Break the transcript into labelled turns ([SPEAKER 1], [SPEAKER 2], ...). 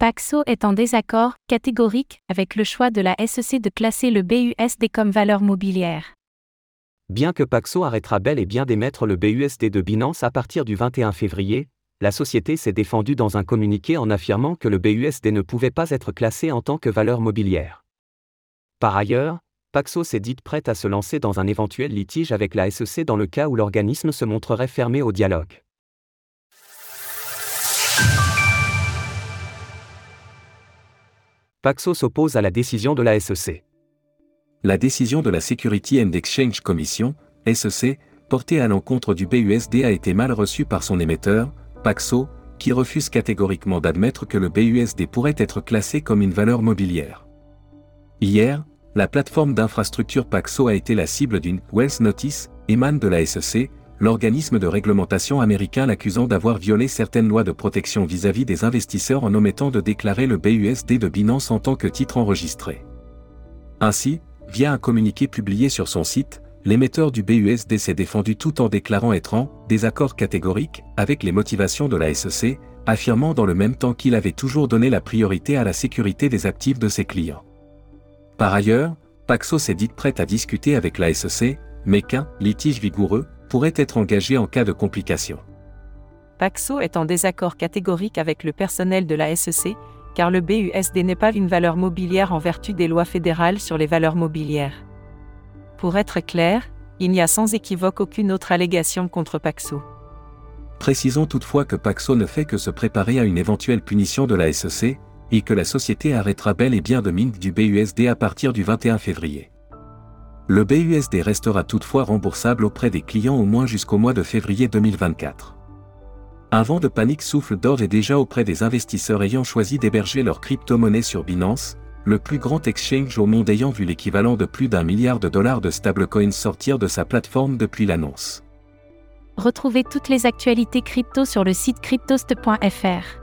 [SPEAKER 1] Paxo est en désaccord catégorique avec le choix de la SEC de classer le BUSD comme valeur mobilière.
[SPEAKER 2] Bien que Paxo arrêtera bel et bien d'émettre le BUSD de Binance à partir du 21 février, la société s'est défendue dans un communiqué en affirmant que le BUSD ne pouvait pas être classé en tant que valeur mobilière. Par ailleurs, Paxo s'est dite prête à se lancer dans un éventuel litige avec la SEC dans le cas où l'organisme se montrerait fermé au dialogue. Paxo s'oppose à la décision de la SEC.
[SPEAKER 3] La décision de la Security and Exchange Commission, SEC, portée à l'encontre du BUSD a été mal reçue par son émetteur, Paxo, qui refuse catégoriquement d'admettre que le BUSD pourrait être classé comme une valeur mobilière. Hier, la plateforme d'infrastructure Paxo a été la cible d'une Wells Notice, émane de la SEC, l'organisme de réglementation américain l'accusant d'avoir violé certaines lois de protection vis-à-vis des investisseurs en omettant de déclarer le BUSD de Binance en tant que titre enregistré. Ainsi, via un communiqué publié sur son site, l'émetteur du BUSD s'est défendu tout en déclarant être en désaccord catégorique avec les motivations de la SEC, affirmant dans le même temps qu'il avait toujours donné la priorité à la sécurité des actifs de ses clients. Par ailleurs, Paxos s'est dite prête à discuter avec la SEC, mais qu'un litige vigoureux pourrait être engagé en cas de complications.
[SPEAKER 4] Paxo est en désaccord catégorique avec le personnel de la SEC, car le BUSD n'est pas une valeur mobilière en vertu des lois fédérales sur les valeurs mobilières. Pour être clair, il n'y a sans équivoque aucune autre allégation contre Paxo.
[SPEAKER 3] Précisons toutefois que Paxo ne fait que se préparer à une éventuelle punition de la SEC, et que la société arrêtera bel et bien de mint du BUSD à partir du 21 février. Le BUSD restera toutefois remboursable auprès des clients au moins jusqu'au mois de février 2024. Un vent de panique souffle d'or et déjà auprès des investisseurs ayant choisi d'héberger leur crypto-monnaie sur Binance, le plus grand exchange au monde ayant vu l'équivalent de plus d'un milliard de dollars de stablecoins sortir de sa plateforme depuis l'annonce.
[SPEAKER 1] Retrouvez toutes les actualités crypto sur le site cryptost.fr.